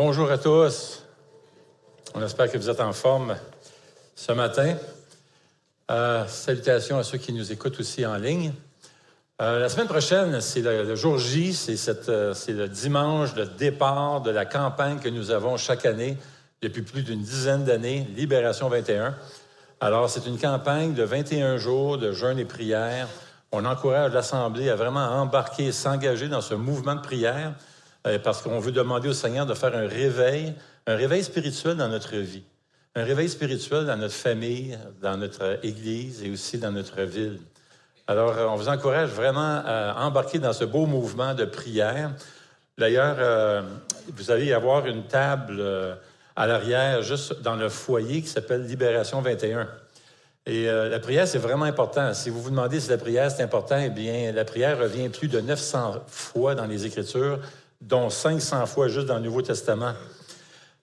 Bonjour à tous. On espère que vous êtes en forme ce matin. Euh, salutations à ceux qui nous écoutent aussi en ligne. Euh, la semaine prochaine, c'est le, jour J, euh, c'est le dimanche de départ de la campagne que nous avons chaque année depuis plus d'une dizaine d'années, Libération 21. Alors, c'est une campagne de 21 jours de jeûne et prière. On encourage l'Assemblée à vraiment embarquer, s'engager dans ce mouvement de prière. Euh, parce qu'on veut demander au Seigneur de faire un réveil, un réveil spirituel dans notre vie, un réveil spirituel dans notre famille, dans notre Église et aussi dans notre ville. Alors, euh, on vous encourage vraiment à embarquer dans ce beau mouvement de prière. D'ailleurs, euh, vous allez y avoir une table à l'arrière, juste dans le foyer, qui s'appelle Libération 21. Et la prière, c'est vraiment important. Si vous vous demandez si la prière, c'est important, eh bien, la prière revient plus de 900 fois dans les Écritures dont 500 fois juste dans le Nouveau Testament.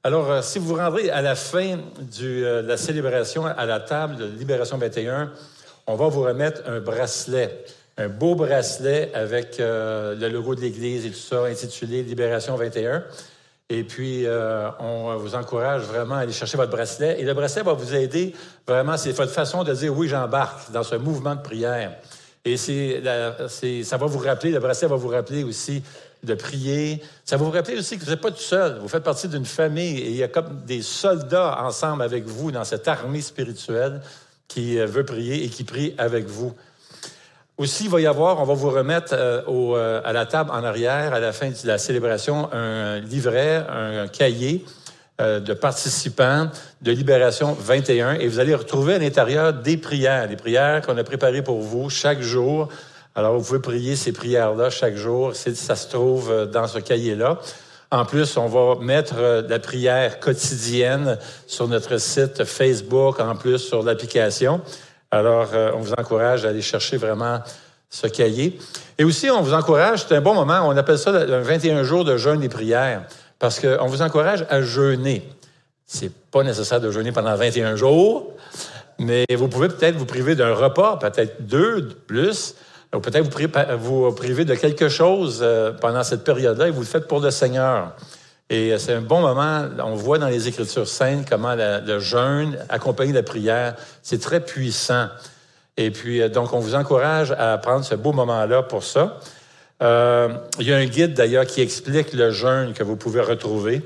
Alors, euh, si vous vous rendrez à la fin euh, de la célébration à la table de Libération 21, on va vous remettre un bracelet, un beau bracelet avec euh, le logo de l'Église et tout ça, intitulé Libération 21. Et puis, on vous encourage vraiment à aller chercher votre bracelet. Et le bracelet va vous aider vraiment, c'est votre façon de dire oui, j'embarque dans ce mouvement de prière. Et c'est, ça va vous rappeler, le bracelet va vous rappeler aussi de prier. Ça va vous rappeler aussi que vous n'êtes pas tout seul. Vous faites partie d'une famille et il y a comme des soldats ensemble avec vous dans cette armée spirituelle qui euh, veut prier et qui prie avec vous. Aussi, il va y avoir, on va vous remettre euh, euh, à la table en arrière, à la fin de la célébration, un livret, un, cahier de participants de Libération 21 et vous allez retrouver à l'intérieur des prières, des prières qu'on a préparées pour vous chaque jour alors, vous pouvez prier ces prières-là chaque jour. Ça se trouve euh, dans ce cahier-là. En plus, on va mettre euh, la prière quotidienne sur notre site Facebook, en plus sur l'application. Alors, euh, on vous encourage à aller chercher vraiment ce cahier. Et aussi, on vous encourage, c'est un bon moment, on appelle ça le 21 jours de jeûne et prière, parce qu'on vous encourage à jeûner. C'est pas nécessaire de jeûner pendant 21 jours, mais vous pouvez peut-être vous priver d'un repas, peut-être deux plus, peut-être vous, vous privez de quelque chose euh, pendant cette période-là et vous le faites pour le Seigneur. Et euh, c'est un bon moment. On voit dans les Écritures saintes comment le jeûne accompagné de la prière, c'est très puissant. Et puis, euh, donc, on vous encourage à prendre ce beau moment-là pour ça. il y a un guide d'ailleurs qui explique le jeûne que vous pouvez retrouver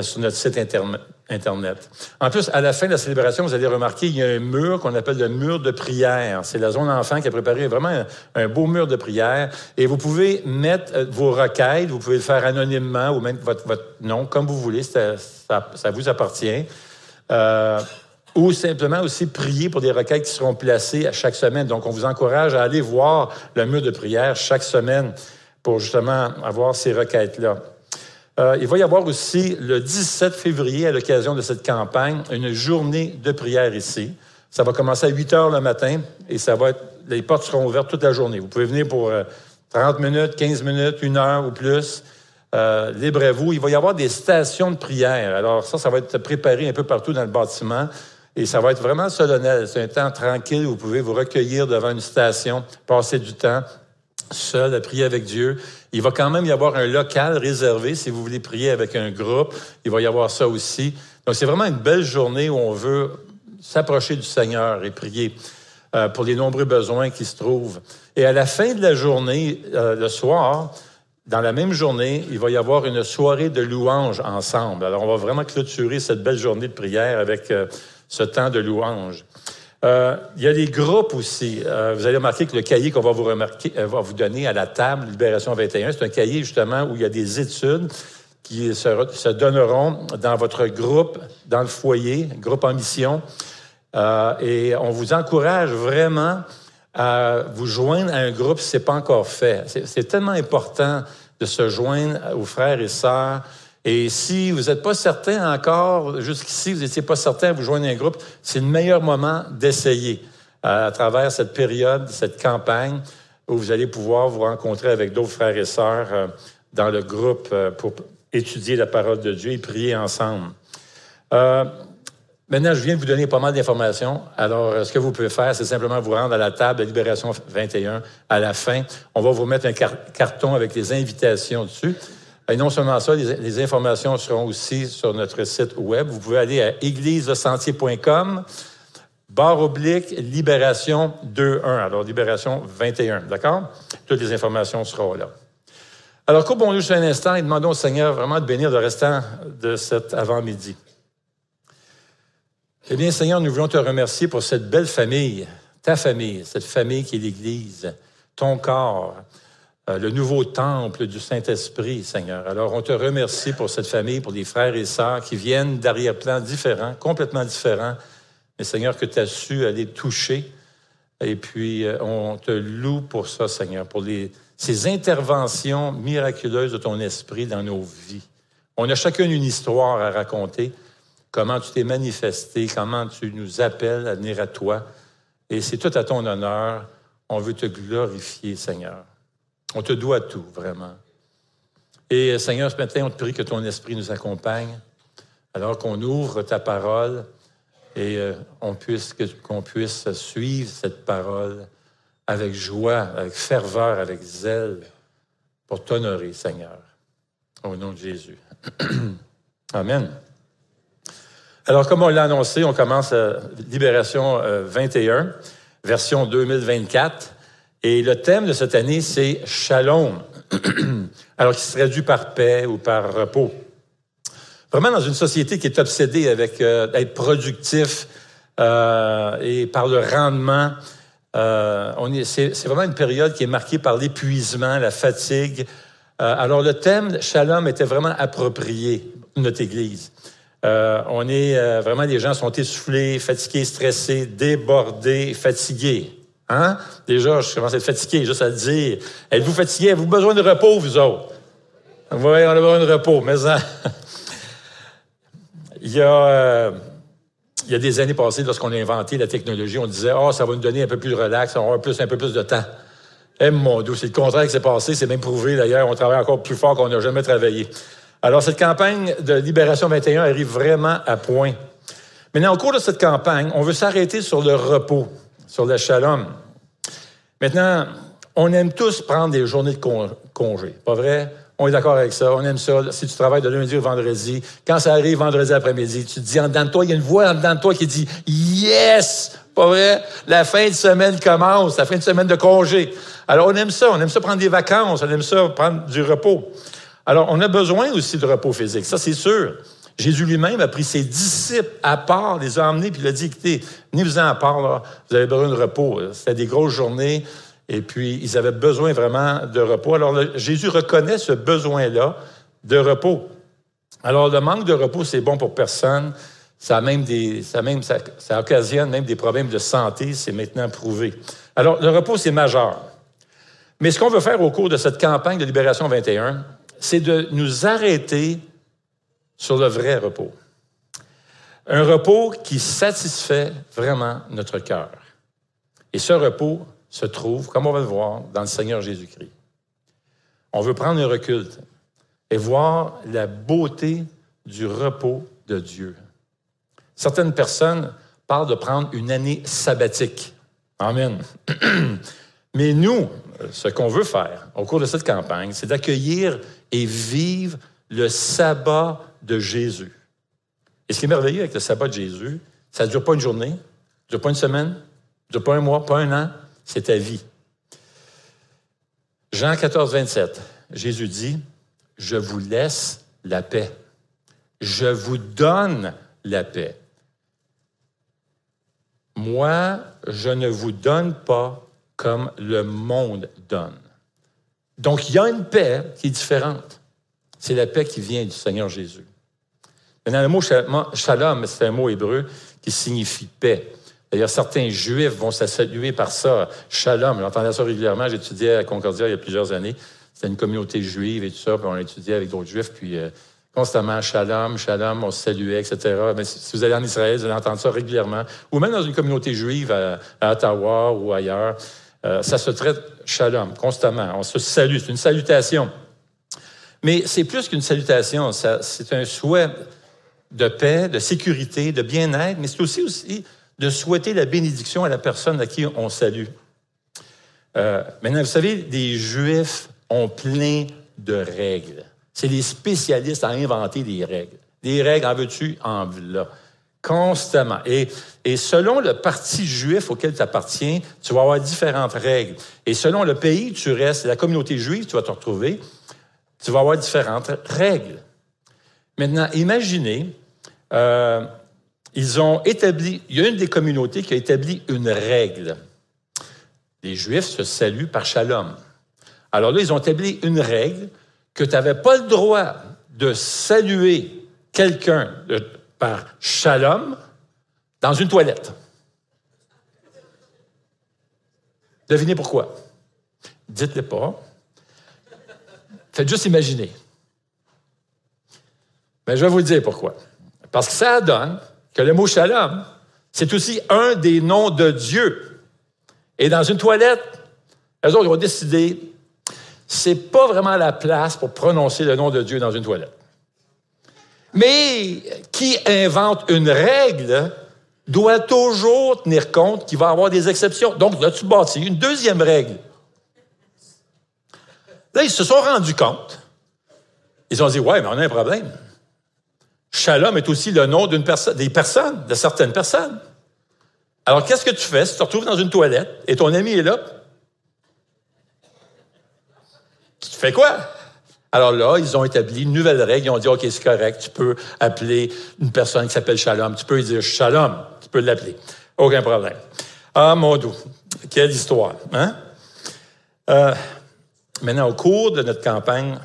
sur notre site Internet. Internet. En plus, à la fin de la célébration, vous allez remarquer, il y a un mur qu'on appelle le mur de prière. C'est la zone enfant qui a préparé vraiment un, beau mur de prière. Et vous pouvez mettre euh, vos requêtes, vous pouvez le faire anonymement ou même votre, nom, comme vous voulez, ça, ça, vous appartient. Euh, ou simplement aussi prier pour des requêtes qui seront placées à chaque semaine. Donc, on vous encourage à aller voir le mur de prière chaque semaine pour justement avoir ces requêtes-là. Euh, il va y avoir aussi le 17 février, à l'occasion de cette campagne, une journée de prière ici. Ça va commencer à 8 heures le matin et ça va être, les portes seront ouvertes toute la journée. Vous pouvez venir pour 30 euh, minutes, 15 minutes, une heure ou plus. Euh, libre à vous. Il va y avoir des stations de prière. Alors ça, ça va être préparé un peu partout dans le bâtiment. Et ça va être vraiment solennel. C'est un temps tranquille. Vous pouvez vous recueillir devant une station, passer du temps seul à prier avec Dieu. Il va quand même y avoir un local réservé si vous voulez prier avec un groupe. Il va y avoir ça aussi. Donc, c'est vraiment une belle journée où on veut s'approcher du Seigneur et prier euh, pour les nombreux besoins qui se trouvent. Et à la fin de la journée, euh, le soir, dans la même journée, il va y avoir une soirée de louange ensemble. Alors, on va vraiment clôturer cette belle journée de prière avec euh, ce temps de louange. Euh, il y a des groupes aussi. Euh, vous allez remarquer que le cahier qu'on va vous, remarquer, euh, va vous donner à la table Libération 21, c'est un cahier justement où il y a des études qui se, se donneront dans votre groupe, dans le foyer, groupe en mission. et on vous encourage vraiment à vous joindre à un groupe si ce n'est pas encore fait. C'est tellement important de se joindre aux frères et sœurs et si vous n'êtes pas certain encore, jusqu'ici, vous n'étiez pas certain à vous joindre un groupe, c'est le meilleur moment d'essayer à, travers cette période, cette campagne, où vous allez pouvoir vous rencontrer avec d'autres frères et sœurs euh, dans le groupe euh, pour étudier la parole de Dieu et prier ensemble. Euh, maintenant, je viens de vous donner pas mal d'informations. Alors, ce que vous pouvez faire, c'est simplement vous rendre à la table de Libération 21 à la fin. On va vous mettre un carton avec les invitations dessus. Et non seulement ça, les, informations seront aussi sur notre site web. Vous pouvez aller à égliselesentier.com, barre oblique, libération 2.1. Alors, libération 21, d'accord? Toutes les informations seront là. Alors, courbons-nous juste un instant et demandons au Seigneur vraiment de bénir le restant de cet avant-midi. Eh bien, Seigneur, nous voulons te remercier pour cette belle famille, ta famille, cette famille qui est l'Église, ton corps, euh, le nouveau temple du Saint-Esprit, Seigneur. Alors, on te remercie pour cette famille, pour les frères et sœurs qui viennent d'arrière-plans différents, complètement différents, mais Seigneur, que tu as su aller toucher. Et puis, euh, on te loue pour ça, Seigneur, pour les, ces interventions miraculeuses de ton esprit dans nos vies. On a chacun une histoire à raconter, comment tu t'es manifesté, comment tu nous appelles à venir à toi. Et c'est tout à ton honneur. On veut te glorifier, Seigneur. On te doit tout, vraiment. Et Seigneur, ce matin, on te prie que ton esprit nous accompagne, alors qu'on ouvre ta parole et euh, qu'on puisse suivre cette parole avec joie, avec ferveur, avec zèle, pour t'honorer, Seigneur. Au nom de Jésus. Amen. Alors, comme on l'a annoncé, on commence à Libération 21, euh, version 2024. Et le thème de cette année, c'est Shalom. Alors, qui se traduit par paix ou par repos. Vraiment dans une société qui est obsédée avec euh, être productif euh, et par le rendement. Euh, c'est, vraiment une période qui est marquée par l'épuisement, la fatigue. Euh, alors, le thème Shalom était vraiment approprié notre Église. On est vraiment, les gens sont essoufflés, fatigués, stressés, débordés, fatigués. Hein? Déjà, je commence à être fatigué, juste à le dire. Êtes-vous fatigué? Avez-vous besoin de repos, vous autres? Oui, on a besoin de repos, mais hein? il, y a, euh, il y a des années passées, lorsqu'on a inventé la technologie, on disait, oh, ça va nous donner un peu plus de relax, on aura plus, un peu plus de temps. Eh, mon Dieu, c'est le contraire qui s'est passé, c'est même prouvé d'ailleurs, on travaille encore plus fort qu'on n'a jamais travaillé. Alors, cette campagne de Libération 21 arrive vraiment à point. Maintenant, au cours de cette campagne, on veut s'arrêter sur le repos sur le shalom. Maintenant, on aime tous prendre des journées de congé, pas vrai? On est d'accord avec ça, on aime ça. Si tu travailles de lundi au vendredi, quand ça arrive vendredi après-midi, tu te dis en dedans de toi, il y a une voix en dedans de toi qui dit Yes! Pas vrai? La fin de semaine commence, la fin de semaine de congé. Alors, on aime ça, on aime ça prendre des vacances, on aime ça prendre du repos. Alors, on a besoin aussi de repos physique, ça c'est sûr. Jésus lui-même a pris ses disciples à part, les a emmenés, puis il a dit, écoutez, venez-vous-en à part, là. vous avez besoin de repos. C'était des grosses journées, et puis ils avaient besoin vraiment de repos. Alors Jésus reconnaît ce besoin-là de repos. Alors le manque de repos, c'est bon pour personne. Ça, même des, ça, même, ça, ça occasionne même des problèmes de santé, c'est maintenant prouvé. Alors le repos, c'est majeur. Mais ce qu'on veut faire au cours de cette campagne de Libération 21, c'est de nous arrêter sur le vrai repos. Un repos qui satisfait vraiment notre cœur. Et ce repos se trouve, comme on va le voir, dans le Seigneur Jésus-Christ. On veut prendre un recul et voir la beauté du repos de Dieu. Certaines personnes parlent de prendre une année sabbatique. Amen. Mais nous, ce qu'on veut faire au cours de cette campagne, c'est d'accueillir et vivre le sabbat de Jésus. Et ce qui est merveilleux avec le sabbat de Jésus, ça ne dure pas une journée, ne dure pas une semaine, ne dure pas un mois, pas un an, c'est ta vie. Jean 14, 27, Jésus dit, je vous laisse la paix. Je vous donne la paix. Moi, je ne vous donne pas comme le monde donne. Donc, il y a une paix qui est différente. C'est la paix qui vient du Seigneur Jésus. Maintenant, le mot shalom, c'est un mot hébreu qui signifie paix. D'ailleurs, certains juifs vont se saluer par ça. Shalom, j'entendais ça régulièrement. J'étudiais à Concordia il y a plusieurs années. C'était une communauté juive et tout ça, puis on étudiait avec d'autres juifs, puis euh, constamment shalom, shalom, on se saluait, etc. Mais si vous allez en Israël, vous allez entendre ça régulièrement. Ou même dans une communauté juive à, Ottawa ou ailleurs, euh, ça se traite shalom, constamment. On se salue, c'est une salutation. Mais c'est plus qu'une salutation, c'est un souhait de paix, de sécurité, de bien-être, mais c'est aussi, aussi de souhaiter la bénédiction à la personne à qui on salue. Euh, maintenant, vous savez, les Juifs ont plein de règles. C'est les spécialistes à inventer des règles. Des règles, en veux-tu, en là. Constamment. Et, et selon le parti juif auquel tu appartiens, tu vas avoir différentes règles. Et selon le pays où tu restes, la communauté juive, tu vas te retrouver, tu vas avoir différentes règles. Maintenant, imaginez, euh, ils ont établi, il y a une des communautés qui a établi une règle. Les Juifs se saluent par shalom. Alors là, ils ont établi une règle que tu n'avais pas le droit de saluer quelqu'un par shalom dans une toilette. Devinez pourquoi? Dites-le pas. Faites juste imaginer. Mais je vais vous dire pourquoi. Parce que ça donne que le mot shalom, c'est aussi un des noms de Dieu. Et dans une toilette, les autres ont décidé, c'est pas vraiment la place pour prononcer le nom de Dieu dans une toilette. Mais qui invente une règle doit toujours tenir compte qu'il va y avoir des exceptions. Donc, là, tu bâtis une deuxième règle. Là, ils se sont rendus compte. Ils ont dit, ouais, mais on a un problème. Shalom est aussi le nom d'une personne, des personnes, de certaines personnes. Alors, qu'est-ce que tu fais si tu te retrouves dans une toilette et ton ami est là? Tu fais quoi? Alors là, ils ont établi une nouvelle règle. Ils ont dit, OK, c'est correct, tu peux appeler une personne qui s'appelle Shalom. Tu peux lui dire Shalom. Tu peux l'appeler. Aucun problème. Ah, mon doux. Quelle histoire. Hein? Euh, maintenant, au cours de notre campagne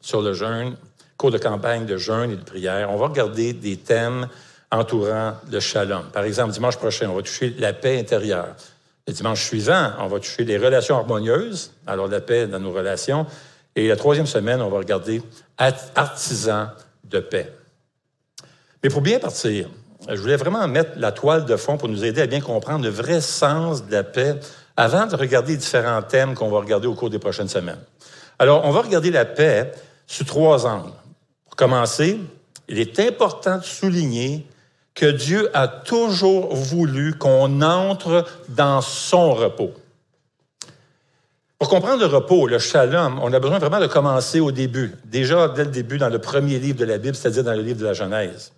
sur le jeûne, cours de campagne de jeûne et de prière, on va regarder des thèmes entourant le shalom. Par exemple, dimanche prochain, on va toucher la paix intérieure. Le dimanche suivant, on va toucher les relations harmonieuses, alors la paix dans nos relations. Et la troisième semaine, on va regarder artisans de paix. Mais pour bien partir, je voulais vraiment mettre la toile de fond pour nous aider à bien comprendre le vrai sens de la paix avant de regarder les différents thèmes qu'on va regarder au cours des prochaines semaines. Alors, on va regarder la paix sous trois angles. Commencer, il est important de souligner que Dieu a toujours voulu qu'on entre dans son repos. Pour comprendre le repos, le shalom, on a besoin vraiment de commencer au début, déjà dès le début dans le premier livre de la Bible, c'est-à-dire dans le livre de la Genèse.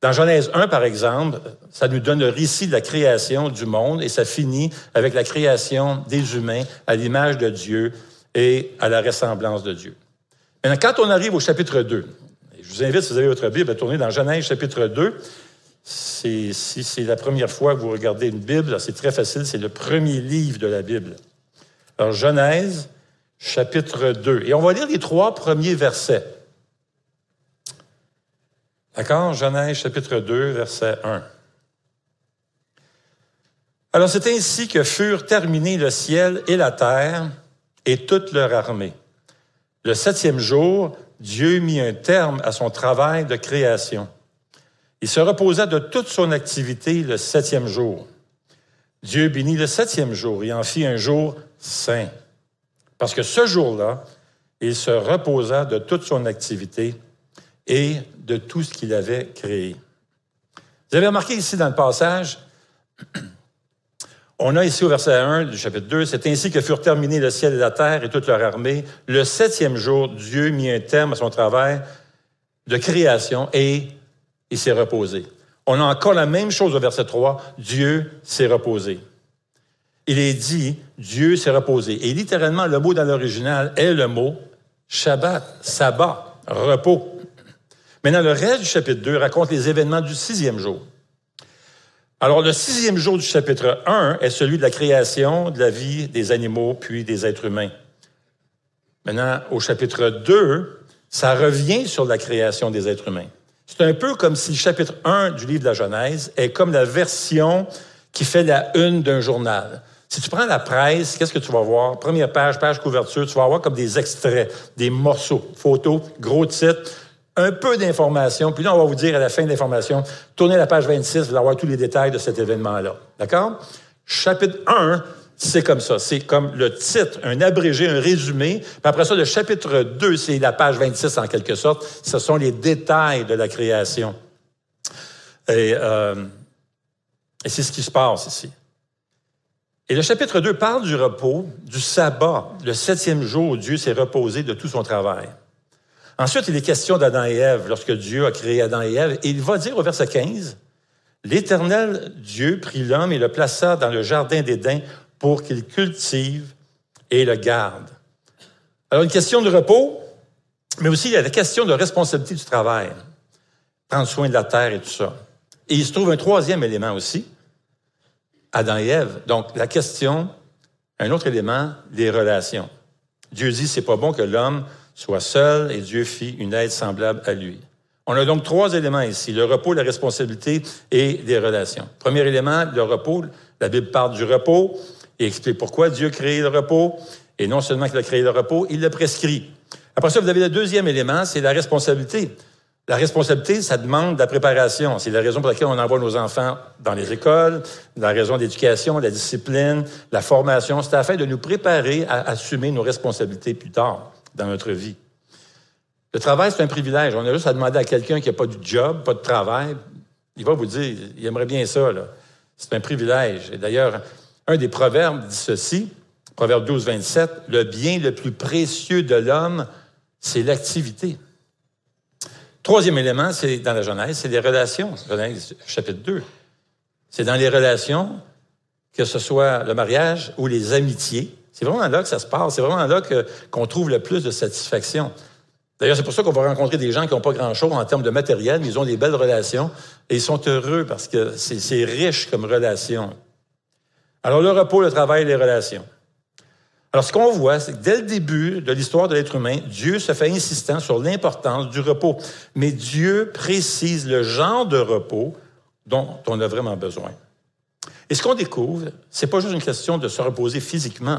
Dans Genèse 1, par exemple, ça nous donne le récit de la création du monde et ça finit avec la création des humains à l'image de Dieu et à la ressemblance de Dieu. Maintenant, quand on arrive au chapitre 2, je vous invite, si vous avez votre Bible, à tourner dans Genèse chapitre 2. Si c'est la première fois que vous regardez une Bible, c'est très facile, c'est le premier livre de la Bible. Alors, Genèse, chapitre 2. Et on va lire les trois premiers versets. D'accord? Genèse, chapitre 2, verset 1. Alors, c'est ainsi que furent terminés le ciel et la terre et toute leur armée. Le septième jour, Dieu mit un terme à son travail de création. Il se reposa de toute son activité le septième jour. Dieu bénit le septième jour et en fit un jour saint. Parce que ce jour-là, il se reposa de toute son activité et de tout ce qu'il avait créé. Vous avez remarqué ici dans le passage, on a ici au verset 1 du chapitre 2, c'est ainsi que furent terminés le ciel et la terre et toute leur armée. Le septième jour, Dieu mit un terme à son travail de création et il s'est reposé. On a encore la même chose au verset 3, Dieu s'est reposé il est dit Dieu s'est reposé. Et littéralement, le mot dans l'original est le mot Shabbat, sabbat, repos. Maintenant, le reste du chapitre 2 raconte les événements du sixième jour. Alors, le sixième jour du chapitre 1 est celui de la création, de la vie des animaux, puis des êtres humains. Maintenant, au chapitre 2, ça revient sur la création des êtres humains. C'est un peu comme si le chapitre 1 du livre de la Genèse est comme la version qui fait la une d'un journal. Si tu prends la presse, qu'est-ce que tu vas voir? Première page, page couverture, tu vas avoir comme des extraits, des morceaux, photos, gros titres, un peu d'informations. Puis là, on va vous dire à la fin de l'information, tournez la page 26, vous allez avoir tous les détails de cet événement-là. D'accord? Chapitre 1, c'est comme ça. C'est comme le titre, un abrégé, un résumé. Puis après ça, le chapitre 2, c'est la page 26 en quelque sorte. Ce sont les détails de la création. Et, euh, et c'est ce qui se passe ici. Et le chapitre 2 parle du repos, du sabbat, le septième jour où Dieu s'est reposé de tout son travail. Ensuite, il est question d'Adam et Ève, lorsque Dieu a créé Adam et Ève, et il va dire au verset 15, L'Éternel Dieu prit l'homme et le plaça dans le jardin d'Éden pour qu'il cultive et le garde. Alors, une question de repos, mais aussi il y a la question de responsabilité du travail, prendre soin de la terre et tout ça. Et il se trouve un troisième élément aussi, Adam et Ève. Donc, la question, un autre élément, les relations. Dieu dit, c'est pas bon que l'homme soit seul et Dieu fit une aide semblable à lui. On a donc trois éléments ici, le repos, la responsabilité et les relations. Premier élément, le repos. La Bible parle du repos et explique pourquoi Dieu a créé le repos. Et non seulement qu'il a créé le repos, il le prescrit. Après ça, vous avez le deuxième élément, c'est la responsabilité. La responsabilité, ça demande de la préparation. C'est la raison pour laquelle on envoie nos enfants dans les écoles, la raison d'éducation, la discipline, la formation. C'est afin de nous préparer à assumer nos responsabilités plus tard dans notre vie. Le travail, c'est un privilège. On a juste à demander à quelqu'un qui n'a pas de job, pas de travail. Il va vous dire, il aimerait bien ça. C'est un privilège. Et d'ailleurs, un des proverbes dit ceci, Proverbe 12, 27, le bien le plus précieux de l'homme, c'est l'activité. Troisième élément, c'est dans la Genèse, c'est les relations. Genèse chapitre 2. C'est dans les relations, que ce soit le mariage ou les amitiés. C'est vraiment là que ça se passe. C'est vraiment là qu'on trouve le plus de satisfaction. D'ailleurs, c'est pour ça qu'on va rencontrer des gens qui n'ont pas grand-chose en termes de matériel, mais ils ont des belles relations et ils sont heureux parce que c'est riche comme relation. Alors, le repos, le travail, les relations. Alors, ce qu'on voit, c'est que dès le début de l'histoire de l'être humain, Dieu se fait insistant sur l'importance du repos. Mais Dieu précise le genre de repos dont on a vraiment besoin. Et ce qu'on découvre, c'est pas juste une question de se reposer physiquement.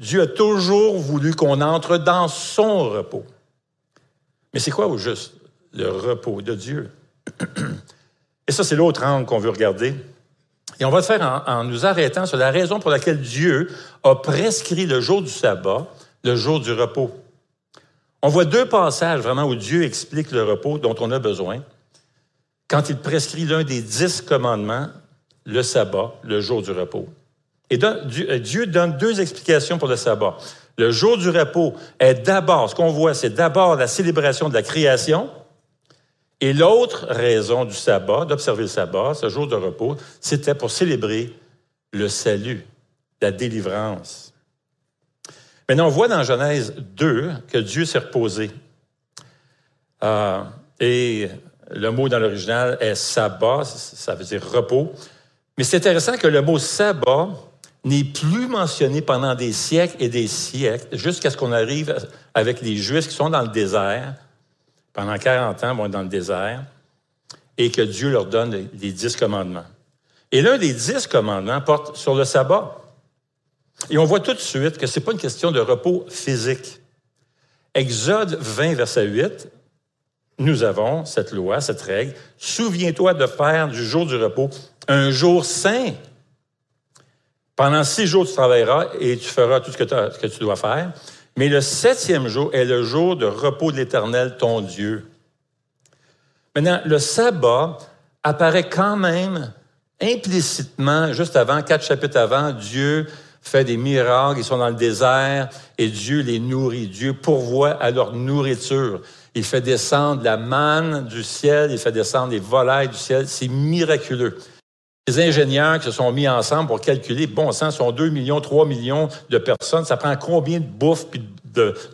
Dieu a toujours voulu qu'on entre dans son repos. Mais c'est quoi au juste le repos de Dieu? Et ça, c'est l'autre angle qu'on veut regarder. Et on va le faire en, nous arrêtant sur la raison pour laquelle Dieu a prescrit le jour du sabbat, le jour du repos. On voit deux passages vraiment où Dieu explique le repos dont on a besoin. Quand il prescrit l'un des dix commandements, le sabbat, le jour du repos. Et euh, Dieu donne deux explications pour le sabbat. Le jour du repos est d'abord, ce qu'on voit, c'est d'abord la célébration de la création. Et l'autre raison du sabbat, d'observer le sabbat, ce jour de repos, c'était pour célébrer le salut, la délivrance. Maintenant, on voit dans Genèse 2 que Dieu s'est reposé. Euh, et le mot dans l'original est sabbat, ça veut dire repos. Mais c'est intéressant que le mot sabbat n'est plus mentionné pendant des siècles et des siècles, jusqu'à ce qu'on arrive avec les Juifs qui sont dans le désert. Pendant 40 ans, vont être dans le désert, et que Dieu leur donne les dix commandements. Et l'un des dix commandements porte sur le sabbat. Et on voit tout de suite que ce n'est pas une question de repos physique. Exode 20, verset 8, nous avons cette loi, cette règle. Souviens-toi de faire du jour du repos un jour saint pendant six jours, tu travailleras et tu feras tout ce que, tu dois faire. Mais le septième jour est le jour de repos de l'Éternel, ton Dieu. Maintenant, le sabbat apparaît quand même implicitement, juste avant, quatre chapitres avant, Dieu fait des miracles, ils sont dans le désert et Dieu les nourrit. Dieu pourvoit à leur nourriture. Il fait descendre la manne du ciel, il fait descendre les volailles du ciel. C'est miraculeux. Les ingénieurs qui se sont mis ensemble pour calculer, bon sang, sont 2 millions, 3 millions de personnes. Ça prend combien de bouffe puis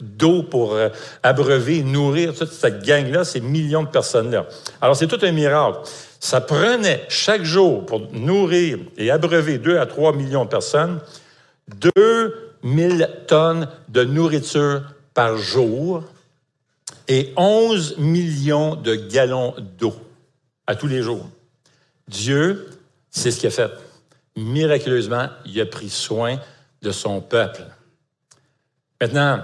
d'eau pour euh, abreuver, nourrir toute cette gang-là, ces millions de personnes-là? Alors, c'est tout un miracle. Ça prenait chaque jour pour nourrir et abreuver 2 à 3 millions de personnes 2000 tonnes de nourriture par jour et 11 millions de gallons d'eau à tous les jours. Dieu c'est ce qu'il a fait. Miraculeusement, il a pris soin de son peuple. Maintenant,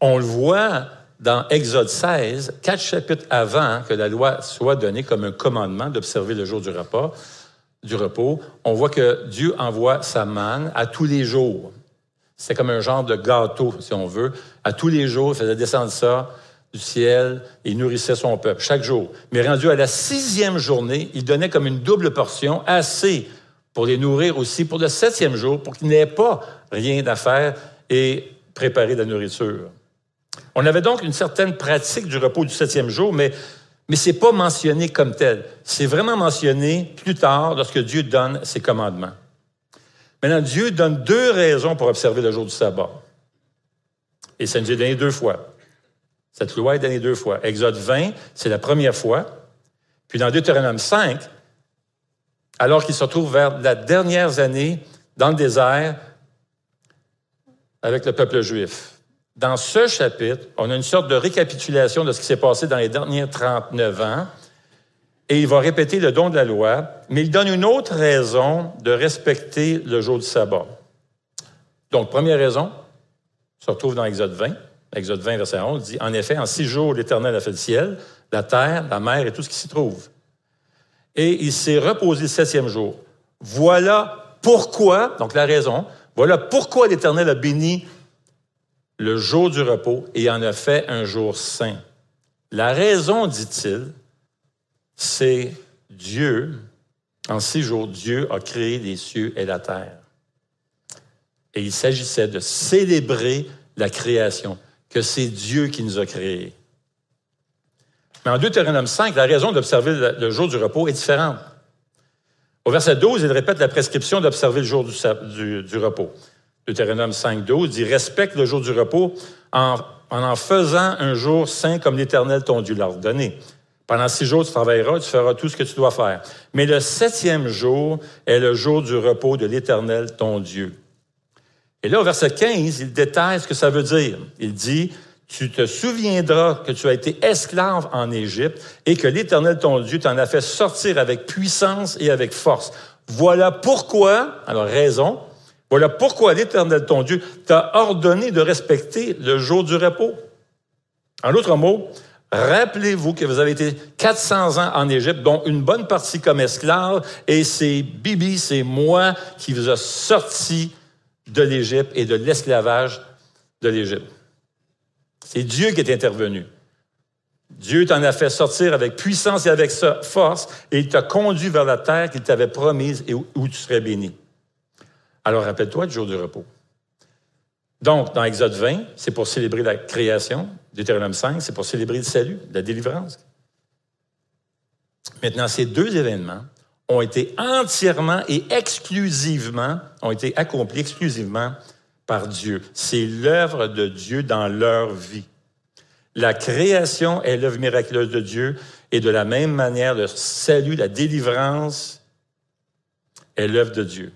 on le voit dans Exode 16, quatre chapitres avant que la loi soit donnée comme un commandement d'observer le jour du repas, du repos, on voit que Dieu envoie sa manne à tous les jours. C'est comme un genre de gâteau, si on veut. À tous les jours, il faisait descendre ça du ciel et nourrissait son peuple chaque jour. Mais rendu à la sixième journée, il donnait comme une double portion, assez pour les nourrir aussi pour le septième jour, pour qu'ils n'aient pas rien à faire et préparer de la nourriture. On avait donc une certaine pratique du repos du septième jour, mais, mais ce n'est pas mentionné comme tel. C'est vraiment mentionné plus tard lorsque Dieu donne ses commandements. Maintenant, Dieu donne deux raisons pour observer le jour du sabbat. Et ça nous est donné deux fois. Cette loi est donnée deux fois. Exode 20, c'est la première fois. Puis dans Deutéronome 5, alors qu'il se retrouve vers la dernière année dans le désert avec le peuple juif. Dans ce chapitre, on a une sorte de récapitulation de ce qui s'est passé dans les derniers 39 ans. Et il va répéter le don de la loi, mais il donne une autre raison de respecter le jour du sabbat. Donc, première raison, se retrouve dans Exode 20. Exode 20, verset 11, dit En effet, en six jours, l'Éternel a fait le ciel, la terre, la mer et tout ce qui s'y trouve. Et il s'est reposé le septième jour. Voilà pourquoi, donc la raison, voilà pourquoi l'Éternel a béni le jour du repos et en a fait un jour saint. La raison, dit-il, c'est Dieu, en six jours, Dieu a créé les cieux et la terre. Et il s'agissait de célébrer la création, que c'est Dieu qui nous a créés. Mais en Deutéronome 5, la raison d'observer le jour du repos est différente. Au verset 12, il répète la prescription d'observer le jour du, du, repos. Deutéronome 5, 12 dit Respecte le jour du repos en en, en faisant un jour saint comme l'Éternel ton Dieu l'a ordonné. Pendant six jours, tu travailleras, tu feras tout ce que tu dois faire. Mais le septième jour est le jour du repos de l'Éternel ton Dieu. Et là, au verset 15, il détaille ce que ça veut dire. Il dit tu te souviendras que tu as été esclave en Égypte et que l'Éternel ton Dieu t'en a fait sortir avec puissance et avec force. Voilà pourquoi, alors raison, voilà pourquoi l'Éternel ton Dieu t'a ordonné de respecter le jour du repos. En d'autres mots, rappelez-vous que vous avez été 400 ans en Égypte, dont une bonne partie comme esclave, et c'est Bibi, c'est moi qui vous a sorti de l'Égypte et de l'esclavage de l'Égypte. C'est Dieu qui est intervenu. Dieu t'en a fait sortir avec puissance et avec force, et il t'a conduit vers la terre qu'il t'avait promise et où, tu serais béni. Alors rappelle-toi du jour du repos. Donc, dans Exode 20, c'est pour célébrer la création. Deutéronome 5, c'est pour célébrer le salut, la délivrance. Maintenant, ces deux événements ont été entièrement et exclusivement, ont été accomplis exclusivement par Dieu. C'est l'œuvre de Dieu dans leur vie. La création est l'œuvre miraculeuse de Dieu et de la même manière, le salut, la délivrance est l'œuvre de Dieu.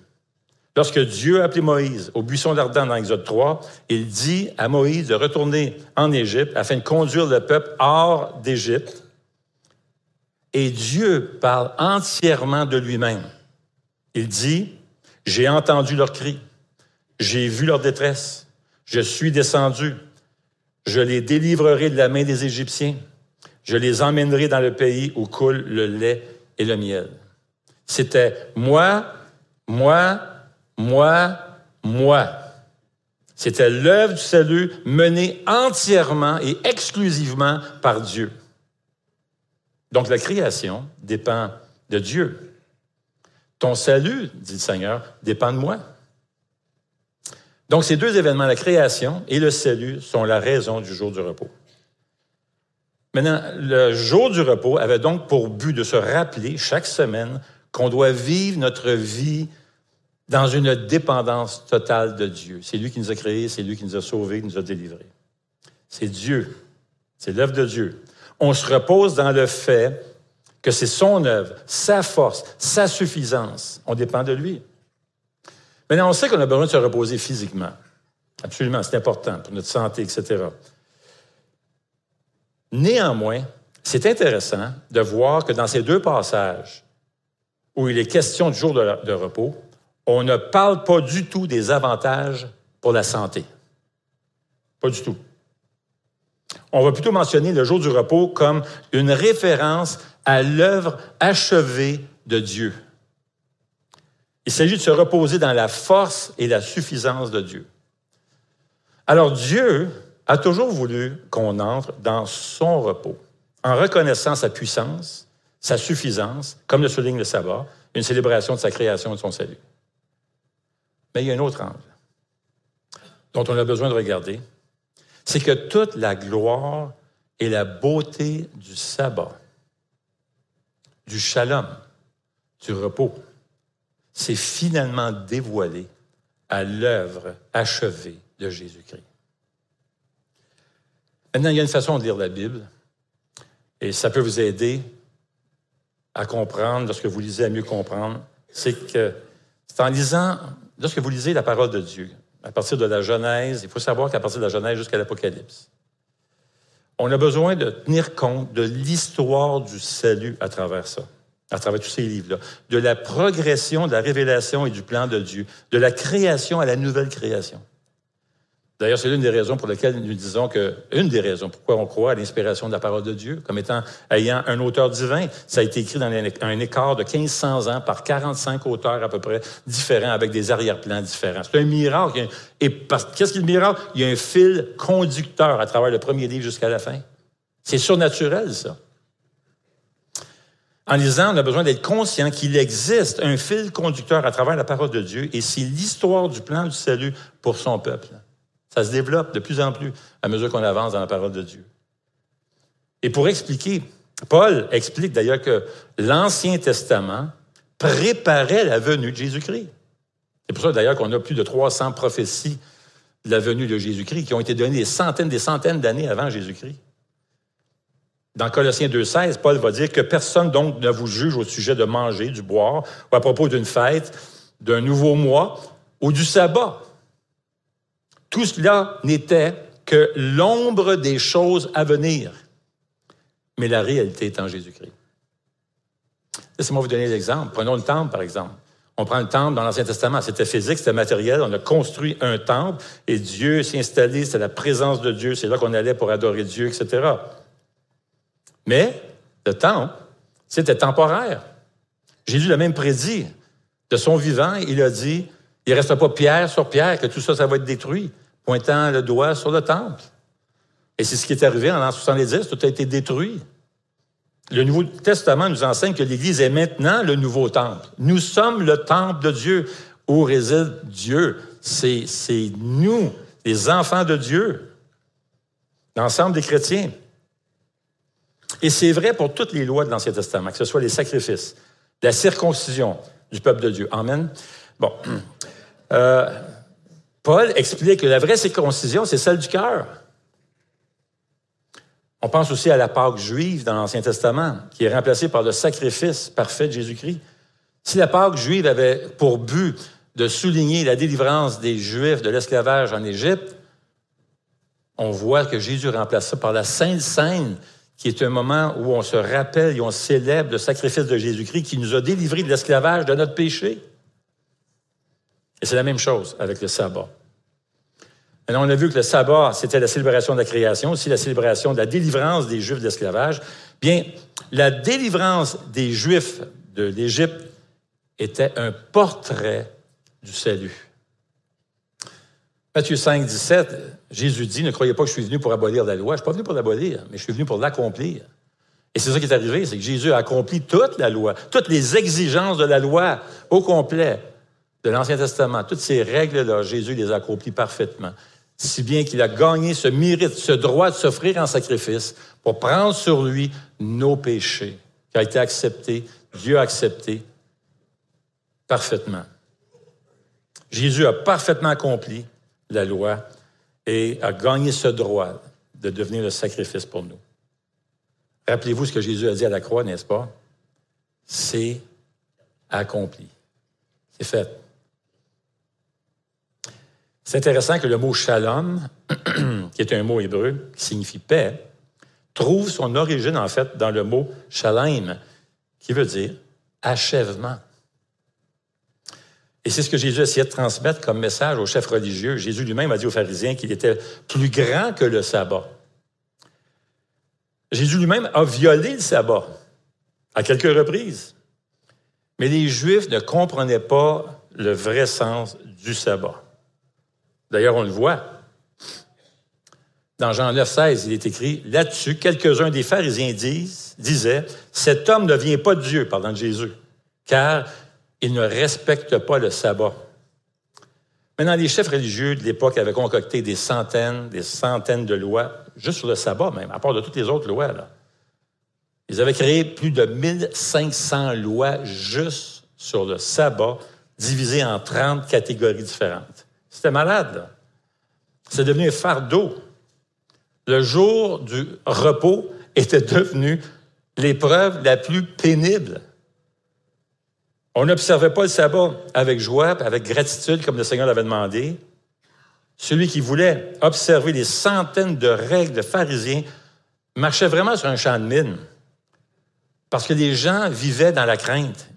Lorsque Dieu a appelé Moïse au buisson d'Ardent dans Exode 3, il dit à Moïse de retourner en Égypte afin de conduire le peuple hors d'Égypte. Et Dieu parle entièrement de lui-même. Il dit, j'ai entendu leurs cris, j'ai vu leur détresse. Je suis descendu. Je les délivrerai de la main des Égyptiens. Je les emmènerai dans le pays où coule le lait et le miel. C'était moi, moi, moi, moi. C'était l'œuvre du salut menée entièrement et exclusivement par Dieu. Donc la création dépend de Dieu. Ton salut, dit le Seigneur, dépend de moi. Donc, ces deux événements, la création et le salut, sont la raison du jour du repos. Maintenant, le jour du repos avait donc pour but de se rappeler chaque semaine qu'on doit vivre notre vie dans une dépendance totale de Dieu. C'est lui qui nous a créés, c'est lui qui nous a sauvés, qui nous a délivrés. C'est Dieu. C'est l'œuvre de Dieu. On se repose dans le fait que c'est son œuvre, sa force, sa suffisance. On dépend de lui. Maintenant, on sait qu'on a besoin de se reposer physiquement. Absolument, c'est important pour notre santé, etc. Néanmoins, c'est intéressant de voir que dans ces deux passages où il est question du jour de, repos, on ne parle pas du tout des avantages pour la santé. Pas du tout. On va plutôt mentionner le jour du repos comme une référence à l'œuvre achevée de Dieu. Il s'agit de se reposer dans la force et la suffisance de Dieu. Alors Dieu a toujours voulu qu'on entre dans son repos, en reconnaissant sa puissance, sa suffisance, comme le souligne le sabbat, une célébration de sa création et de son salut. Mais il y a un autre angle dont on a besoin de regarder. C'est que toute la gloire et la beauté du sabbat, du shalom, du repos, s'est finalement dévoilé à l'œuvre achevée de Jésus-Christ. Maintenant, il y a une façon de lire la Bible, et ça peut vous aider à comprendre, lorsque vous lisez, à mieux comprendre. C'est que c'est en lisant, lorsque vous lisez la parole de Dieu, à partir de la Genèse, il faut savoir qu'à partir de la Genèse jusqu'à l'Apocalypse, on a besoin de tenir compte de l'histoire du salut à travers ça, à travers tous ces livres-là, de la progression de la révélation et du plan de Dieu, de la création à la nouvelle création. D'ailleurs, c'est l'une des raisons pour lesquelles nous disons que, une des raisons pourquoi on croit à l'inspiration de la parole de Dieu, comme étant, ayant un auteur divin. Ça a été écrit dans un écart de 1500 ans par 45 auteurs à peu près différents avec des arrière-plans différents. C'est un miracle. Et qu'est-ce qu'il le miracle? Il y a un fil conducteur à travers le premier livre jusqu'à la fin. C'est surnaturel, ça. En lisant, on a besoin d'être conscient qu'il existe un fil conducteur à travers la parole de Dieu et c'est l'histoire du plan du salut pour son peuple. Ça se développe de plus en plus à mesure qu'on avance dans la parole de Dieu. Et pour expliquer, Paul explique d'ailleurs que l'Ancien Testament préparait la venue de Jésus-Christ. C'est pour ça d'ailleurs qu'on a plus de 300 prophéties de la venue de Jésus-Christ qui ont été données des centaines, des centaines d'années avant Jésus-Christ. Dans Colossiens 2,16, Paul va dire que personne donc ne vous juge au sujet de manger, du boire, ou à propos d'une fête, d'un nouveau mois ou du sabbat. Tout cela n'était que l'ombre des choses à venir. Mais la réalité est en Jésus-Christ. Laissez-moi vous donner l'exemple. Prenons le temple, par exemple. On prend le temple dans l'Ancien Testament. C'était physique, c'était matériel. On a construit un temple et Dieu s'est installé. C'était la présence de Dieu. C'est là qu'on allait pour adorer Dieu, etc. Mais le temple, c'était temporaire. Jésus l'a même prédit. De son vivant, il a dit il ne reste pas pierre sur pierre, que tout ça, ça va être détruit, pointant le doigt sur le temple. Et c'est ce qui est arrivé en l'an 70, tout a été détruit. Le Nouveau Testament nous enseigne que l'Église est maintenant le nouveau temple. Nous sommes le temple de Dieu où réside Dieu? C'est nous, les enfants de Dieu, l'ensemble des chrétiens. Et c'est vrai pour toutes les lois de l'Ancien Testament, que ce soit les sacrifices, la circoncision du peuple de Dieu. Amen. Bon. Euh, Paul explique que la vraie circoncision, c'est celle du cœur. On pense aussi à la Pâque juive dans l'Ancien Testament, qui est remplacée par le sacrifice parfait de Jésus-Christ. Si la Pâque juive avait pour but de souligner la délivrance des Juifs de l'esclavage en Égypte, on voit que Jésus remplace ça par la Sainte Seine, qui est un moment où on se rappelle et on célèbre le sacrifice de Jésus-Christ qui nous a délivrés de l'esclavage de notre péché. Et c'est la même chose avec le sabbat. Maintenant, on a vu que le sabbat, c'était la célébration de la création, aussi la célébration de la délivrance des Juifs de l'esclavage. Bien, la délivrance des Juifs de l'Égypte était un portrait du salut. Matthieu 5, 17, Jésus dit, ne croyez pas que je suis venu pour abolir la loi. Je ne suis pas venu pour l'abolir, mais je suis venu pour l'accomplir. Et c'est ça qui est arrivé, c'est que Jésus a accompli toute la loi, toutes les exigences de la loi au complet de l'Ancien Testament, toutes ces règles-là, Jésus les a accomplies parfaitement. Si bien qu'il a gagné ce mérite, ce droit de s'offrir en sacrifice pour prendre sur lui nos péchés, qui a été accepté, Dieu a accepté parfaitement. Jésus a parfaitement accompli la loi et a gagné ce droit de devenir le sacrifice pour nous. Rappelez-vous ce que Jésus a dit à la croix, n'est-ce pas? C'est accompli. C'est fait. C'est intéressant que le mot shalom, qui est un mot hébreu qui signifie paix, trouve son origine en fait dans le mot shalem, qui veut dire achèvement. Et c'est ce que Jésus essayait de transmettre comme message aux chefs religieux. Jésus lui-même a dit aux pharisiens qu'il était plus grand que le sabbat. Jésus lui-même a violé le sabbat à quelques reprises. Mais les Juifs ne comprenaient pas le vrai sens du sabbat. D'ailleurs, on le voit. Dans Jean 9, 16, il est écrit là-dessus, quelques-uns des pharisiens disaient Cet homme ne vient pas de Dieu, parlant de Jésus, car il ne respecte pas le sabbat. Maintenant, les chefs religieux de l'époque avaient concocté des centaines, des centaines de lois, juste sur le sabbat même, à part de toutes les autres lois. Ils avaient créé plus de 1500 lois juste sur le sabbat, divisées en 30 catégories différentes. Malade. C'est devenu un fardeau. Le jour du repos était devenu l'épreuve la plus pénible. On n'observait pas le sabbat avec joie, avec gratitude, comme le Seigneur l'avait demandé. Celui qui voulait observer les centaines de règles de pharisiens marchait vraiment sur un champ de mine. Parce que les gens vivaient dans la crainte.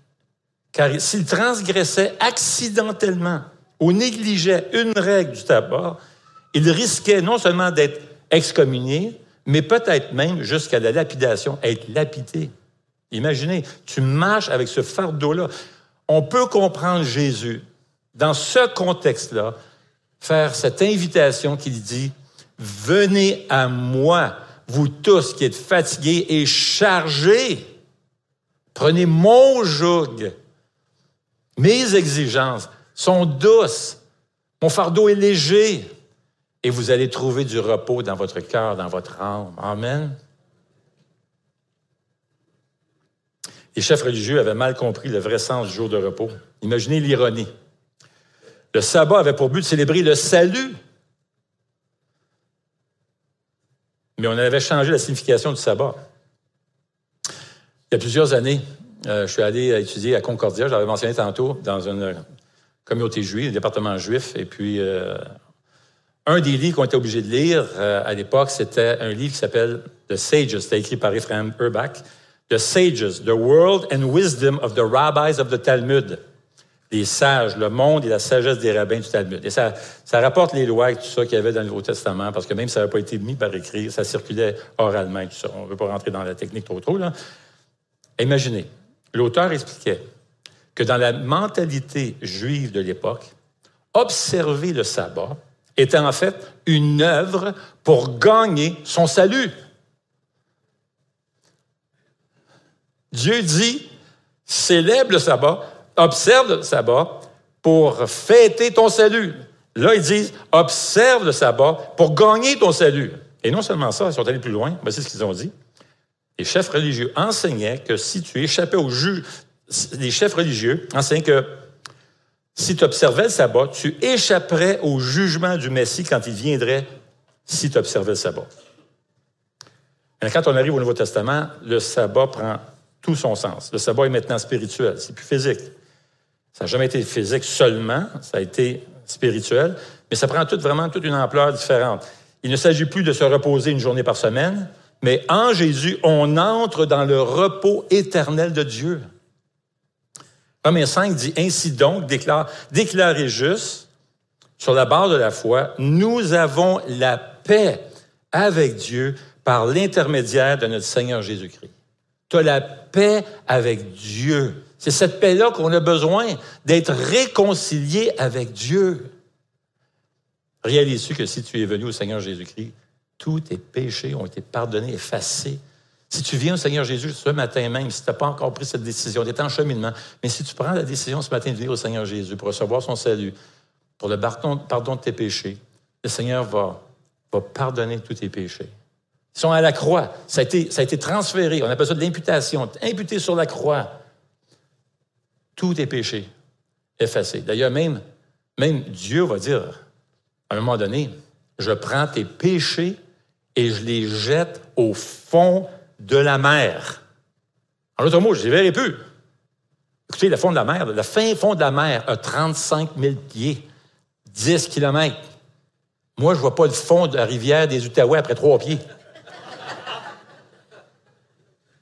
Car s'ils transgressaient accidentellement ou négligeaient une règle du tabac, ils risquaient non seulement d'être excommuniés, mais peut-être même jusqu'à la lapidation, être lapidés. Imaginez, tu marches avec ce fardeau-là. On peut comprendre Jésus dans ce contexte-là, faire cette invitation qu'il dit, venez à moi, vous tous qui êtes fatigués et chargés, prenez mon joug. Mes exigences sont douces, mon fardeau est léger, et vous allez trouver du repos dans votre cœur, dans votre âme. Amen. Les chefs religieux avaient mal compris le vrai sens du jour de repos. Imaginez l'ironie. Le sabbat avait pour but de célébrer le salut. Mais on avait changé la signification du sabbat. Il y a plusieurs années, euh, je suis allé étudier à Concordia, je l'avais mentionné tantôt, dans une communauté juive, un département juif. Et puis, euh, un des livres qu'on était obligé de lire euh, à l'époque, c'était un livre qui s'appelle The Sages. C'était écrit par Ephraim Urbach. The Sages, The World and Wisdom of the Rabbis of the Talmud. Les sages, le monde et la sagesse des rabbins du Talmud. Et ça, ça rapporte les lois et tout ça qu'il y avait dans le Nouveau Testament, parce que même ça n'avait pas été mis par écrit, ça circulait oralement et tout ça. On ne veut pas rentrer dans la technique trop trop, là. Imaginez, l'auteur expliquait dans la mentalité juive de l'époque, observer le sabbat était en fait une œuvre pour gagner son salut. Dieu dit, célèbre le sabbat, observe le sabbat pour fêter ton salut. Là, ils disent, observe le sabbat pour gagner ton salut. Et non seulement ça, ils sont allés plus loin, mais c'est ce qu'ils ont dit. Les chefs religieux enseignaient que si tu échappais au juge, les chefs religieux enseignaient que si tu observais le sabbat, tu échapperais au jugement du Messie quand il viendrait si tu observais le sabbat. quand on arrive au Nouveau Testament, le sabbat prend tout son sens. Le sabbat est maintenant spirituel, c'est plus physique. Ça n'a jamais été physique seulement, ça a été spirituel, mais ça prend tout, vraiment toute une ampleur différente. Il ne s'agit plus de se reposer une journée par semaine, mais en Jésus, on entre dans le repos éternel de Dieu. Romains 5 dit Ainsi donc, déclare, déclaré juste, sur la barre de la foi, nous avons la paix avec Dieu par l'intermédiaire de notre Seigneur Jésus-Christ. Tu as la paix avec Dieu. C'est cette paix-là qu'on a besoin, d'être réconcilié avec Dieu. Réalise-tu que si tu es venu au Seigneur Jésus-Christ, tous tes péchés ont été pardonnés, effacés. Si tu viens au Seigneur Jésus ce matin même, si tu n'as pas encore pris cette décision, tu es en cheminement, mais si tu prends la décision ce matin de venir au Seigneur Jésus pour recevoir son salut, pour le pardon de tes péchés, le Seigneur va, va pardonner tous tes péchés. Ils sont à la croix. Ça a été, ça a été transféré. On appelle ça de l'imputation. Imputé sur la croix. Tous tes péchés effacés. D'ailleurs, même, même Dieu va dire, à un moment donné, je prends tes péchés et je les jette au fond de la mer. En d'autres mots, je les verrai plus. Écoutez, le fond de la mer, le fin fond de la mer a 35 000 pieds, 10 kilomètres. Moi, je ne vois pas le fond de la rivière des Outaouais après trois pieds.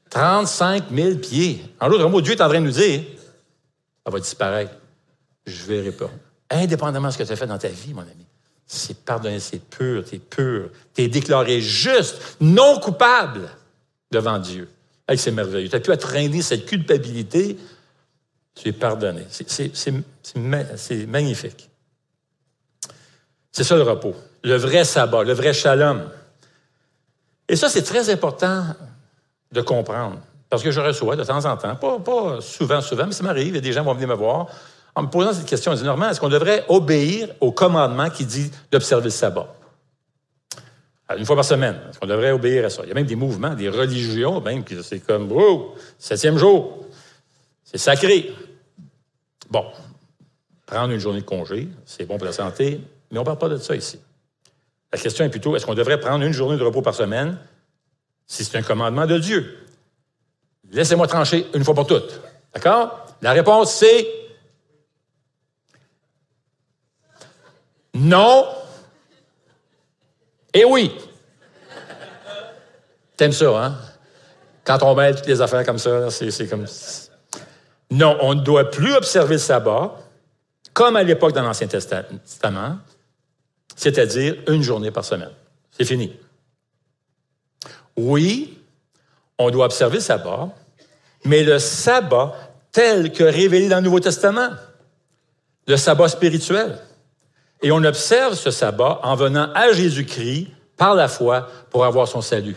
35 000 pieds. En d'autres mots, Dieu est en train de nous dire, ça va disparaître. Je ne verrai pas. Indépendamment de ce que tu as fait dans ta vie, mon ami. C'est pardonné, c'est pur, tu es pur. Tu es déclaré juste, non coupable devant Dieu. c'est merveilleux. Tu as pu traîner cette culpabilité, tu es pardonné. C'est magnifique. C'est ça le repos. Le vrai sabbat, le vrai shalom. Et ça, c'est très important de comprendre. Parce que je reçois de temps en temps, pas, souvent, souvent, mais ça m'arrive, il y a des gens vont venir me voir en me posant cette question, je dis, Normand, est-ce qu'on devrait obéir au commandement qui dit d'observer le sabbat? Une fois par semaine. Est-ce qu'on devrait obéir à ça? Il y a même des mouvements, des religions, même, qui c'est comme, oh, septième jour. C'est sacré. Bon. Prendre une journée de congé, c'est bon pour la santé, mais on ne parle pas de ça ici. La question est plutôt, est-ce qu'on devrait prendre une journée de repos par semaine si c'est un commandement de Dieu? Laissez-moi trancher une fois pour toutes. D'accord? La réponse, c'est non et oui. T'aimes ça, hein? Quand on mêle toutes les affaires comme ça, c'est comme... Non, on ne doit plus observer le sabbat, comme à l'époque dans l'Ancien Testament, c'est-à-dire une journée par semaine. C'est fini. Oui, on doit observer le sabbat, mais le sabbat tel que révélé dans le Nouveau Testament, le sabbat spirituel. Et on observe ce sabbat en venant à Jésus-Christ par la foi pour avoir son salut.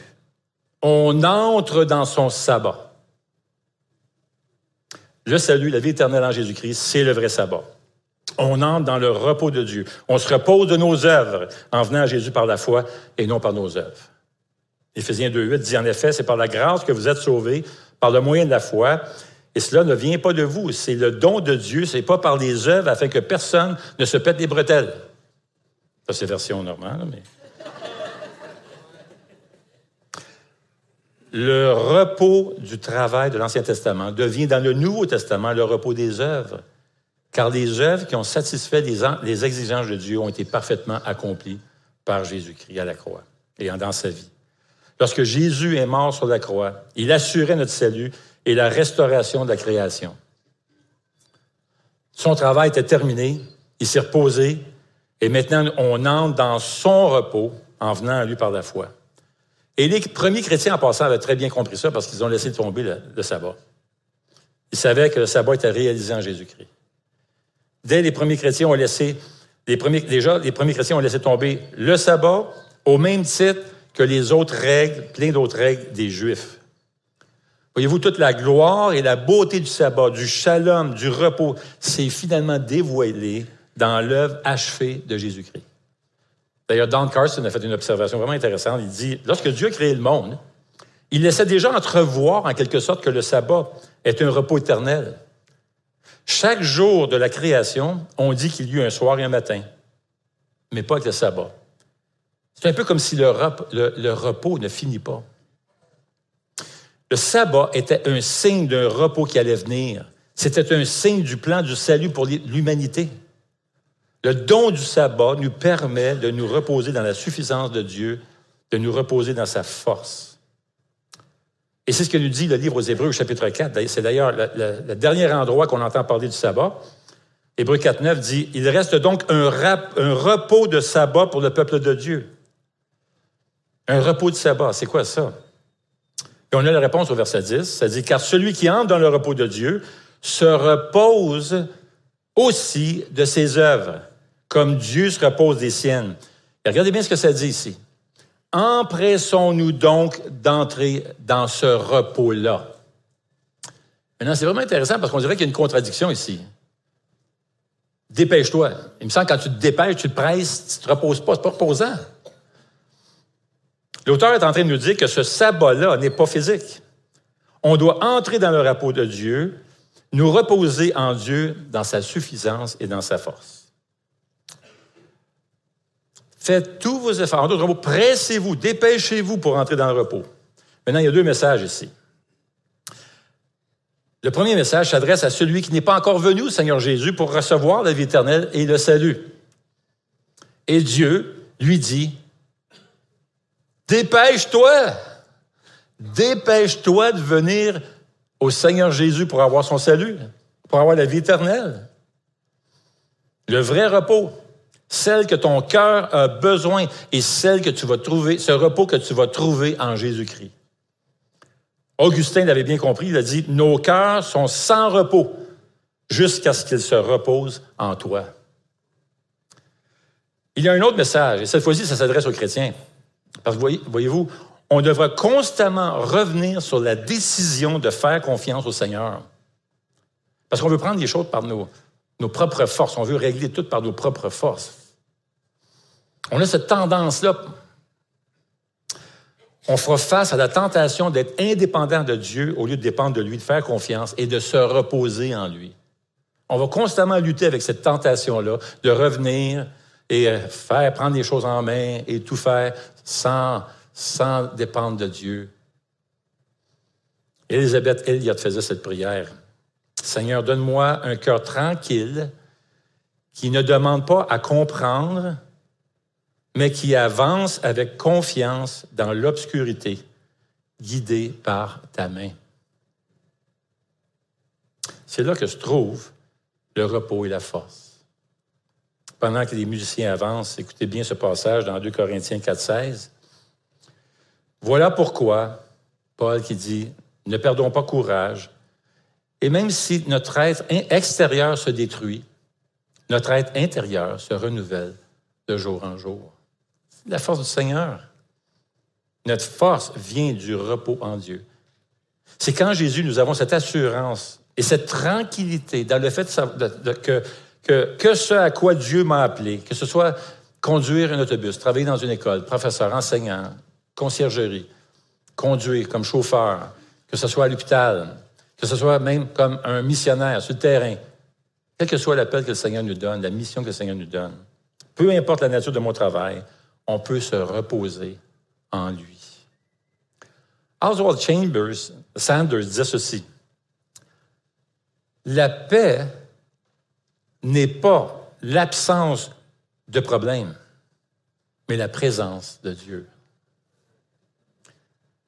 On entre dans son sabbat. Le salut, la vie éternelle en Jésus-Christ, c'est le vrai sabbat. On entre dans le repos de Dieu. On se repose de nos œuvres en venant à Jésus par la foi et non par nos œuvres. Éphésiens 2.8 dit en effet, c'est par la grâce que vous êtes sauvés, par le moyen de la foi, et cela ne vient pas de vous, c'est le don de Dieu, c'est pas par les œuvres afin que personne ne se pète les bretelles. Ça, c'est version normale, mais. Le repos du travail de l'Ancien Testament devient dans le Nouveau Testament le repos des œuvres, car les œuvres qui ont satisfait les exigences de Dieu ont été parfaitement accomplies par Jésus-Christ à la croix et dans sa vie. Lorsque Jésus est mort sur la croix, il assurait notre salut et la restauration de la création. Son travail était terminé, il s'est reposé, et maintenant on entre dans son repos en venant à lui par la foi. Et les premiers chrétiens en passant avaient très bien compris ça parce qu'ils ont laissé tomber le, sabbat. Ils savaient que le sabbat était réalisé en Jésus-Christ. Dès les premiers chrétiens ont laissé, déjà, les premiers chrétiens ont laissé tomber le sabbat au même titre que les autres règles, plein d'autres règles des Juifs. Voyez-vous, toute la gloire et la beauté du sabbat, du shalom, du repos, c'est finalement dévoilé dans l'œuvre achevée de Jésus-Christ. D'ailleurs, Don Carson a fait une observation vraiment intéressante. Il dit, lorsque Dieu a créé le monde, il laissait déjà entrevoir en quelque sorte que le sabbat est un repos éternel. Chaque jour de la création, on dit qu'il y eut un soir et un matin, mais pas avec le sabbat. C'est un peu comme si le, repos ne finit pas. Le sabbat était un signe d'un repos qui allait venir. C'était un signe du plan du salut pour l'humanité. Le don du sabbat nous permet de nous reposer dans la suffisance de Dieu, de nous reposer dans sa force. Et c'est ce que nous dit le livre aux Hébreux, chapitre 4. C'est d'ailleurs le, dernier endroit qu'on entend parler du sabbat. Hébreux 4, 9 dit Il reste donc un, un repos de sabbat pour le peuple de Dieu. Un repos de sabbat, c'est quoi ça? Et on a la réponse au verset 10, ça dit, car celui qui entre dans le repos de Dieu se repose aussi de ses œuvres, comme Dieu se repose des siennes. Et regardez bien ce que ça dit ici. Empressons-nous donc d'entrer dans ce repos-là. Maintenant, c'est vraiment intéressant parce qu'on dirait qu'il y a une contradiction ici. Dépêche-toi. Il me semble que quand tu te dépêches, tu te presses, tu te reposes pas, c'est pas reposant. L'auteur est en train de nous dire que ce sabbat-là n'est pas physique. On doit entrer dans le repos de Dieu, nous reposer en Dieu dans sa suffisance et dans sa force. Faites tous vos efforts. En d'autres mots, pressez-vous, dépêchez-vous pour entrer dans le repos. Maintenant, il y a deux messages ici. Le premier message s'adresse à celui qui n'est pas encore venu au Seigneur Jésus pour recevoir la vie éternelle et le salut. Et Dieu lui dit, Dépêche-toi. Dépêche-toi de venir au Seigneur Jésus pour avoir son salut, pour avoir la vie éternelle. Le vrai repos, celle que ton cœur a besoin et celle que tu vas trouver, ce repos que tu vas trouver en Jésus-Christ. Augustin l'avait bien compris, il a dit, nos cœurs sont sans repos jusqu'à ce qu'ils se reposent en toi. Il y a un autre message, et cette fois-ci, ça s'adresse aux chrétiens. Parce que voyez-vous, on devra constamment revenir sur la décision de faire confiance au Seigneur. Parce qu'on veut prendre les choses par nos, nos propres forces. On veut régler tout par nos propres forces. On a cette tendance-là. On fera face à la tentation d'être indépendant de Dieu au lieu de dépendre de lui, de faire confiance et de se reposer en lui. On va constamment lutter avec cette tentation-là de revenir et euh, faire, prendre les choses en main et tout faire sans, dépendre de Dieu. Élisabeth Elliott faisait cette prière. Seigneur, donne-moi un cœur tranquille qui ne demande pas à comprendre, mais qui avance avec confiance dans l'obscurité, guidé par ta main. C'est là que se trouve le repos et la force. Pendant que les musiciens avancent, écoutez bien ce passage dans 2 Corinthiens 4.16. Voilà pourquoi Paul qui dit, ne perdons pas courage, et même si notre être extérieur se détruit, notre être intérieur se renouvelle de jour en jour. C'est la force du Seigneur. Notre force vient du repos en Dieu. C'est quand Jésus, nous avons cette assurance et cette tranquillité dans le fait que, que, que ce à quoi Dieu m'a appelé, que ce soit conduire un autobus, travailler dans une école, professeur, enseignant, conciergerie, conduire comme chauffeur, que ce soit à l'hôpital, que ce soit même comme un missionnaire sur le terrain, quel que soit l'appel que le Seigneur nous donne, la mission que le Seigneur nous donne, peu importe la nature de mon travail, on peut se reposer en lui. Oswald Chambers, Sanders disait ceci. La paix n'est pas l'absence de problème, mais la présence de Dieu.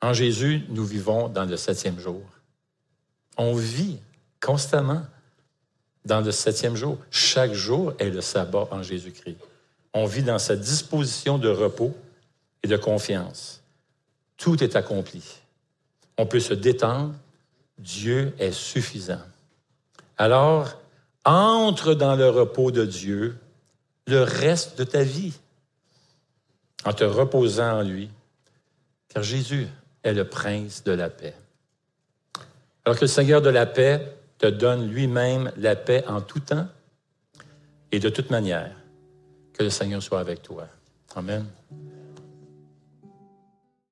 En Jésus, nous vivons dans le septième jour. On vit constamment dans le septième jour. Chaque jour est le sabbat en Jésus-Christ. On vit dans cette disposition de repos et de confiance. Tout est accompli. On peut se détendre. Dieu est suffisant. Alors, entre dans le repos de Dieu le reste de ta vie en te reposant en lui, car Jésus est le prince de la paix. Alors que le Seigneur de la paix te donne lui-même la paix en tout temps et de toute manière, que le Seigneur soit avec toi. Amen.